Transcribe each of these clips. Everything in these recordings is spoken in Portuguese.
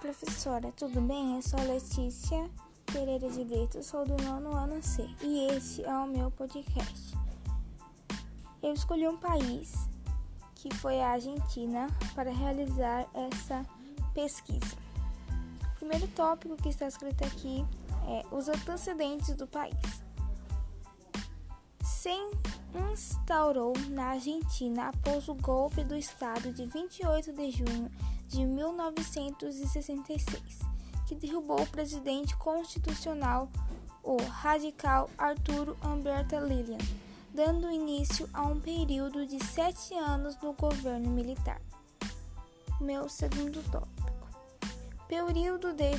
professora, tudo bem? Eu sou a Letícia Pereira de Brito, sou do nono ano C e este é o meu podcast. Eu escolhi um país, que foi a Argentina, para realizar essa pesquisa. O primeiro tópico que está escrito aqui é os antecedentes do país. Se instaurou na Argentina após o golpe do Estado de 28 de junho de 1966, que derrubou o presidente constitucional, o radical Arturo Humberto Lilian, dando início a um período de sete anos no governo militar. Meu segundo tópico: período de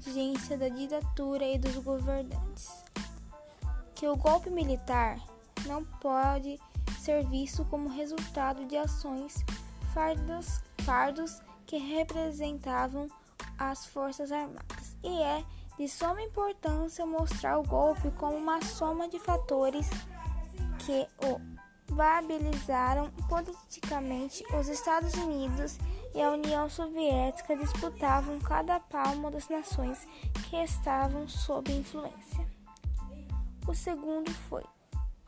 vigência da ditadura e dos governantes. Que o golpe militar não pode ser visto como resultado de ações fardas fardos que representavam as Forças Armadas, e é de suma importância mostrar o golpe como uma soma de fatores que o viabilizaram politicamente. Os Estados Unidos e a União Soviética disputavam cada palmo das nações que estavam sob influência. O segundo foi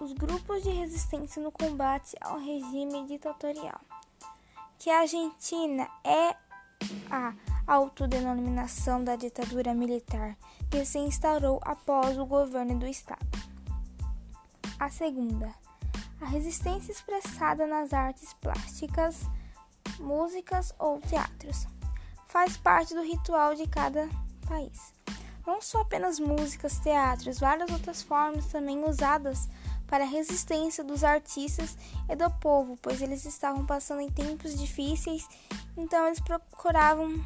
os grupos de resistência no combate ao regime ditatorial que a Argentina é a autodenominação da ditadura militar que se instaurou após o governo do Estado. A segunda, a resistência expressada nas artes plásticas, músicas ou teatros, faz parte do ritual de cada país. Não só apenas músicas, teatros, várias outras formas também usadas para a resistência dos artistas e do povo, pois eles estavam passando em tempos difíceis, então eles procuravam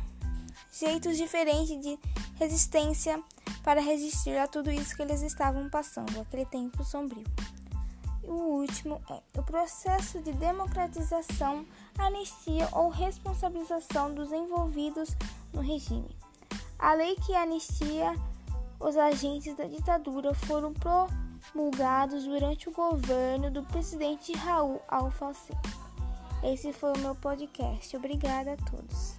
jeitos diferentes de resistência para resistir a tudo isso que eles estavam passando, aquele tempo sombrio. E o último é o processo de democratização, anistia ou responsabilização dos envolvidos no regime. A lei que anistia os agentes da ditadura foram pro promulgados durante o governo do presidente Raul Alfonsín. Esse foi o meu podcast. Obrigada a todos.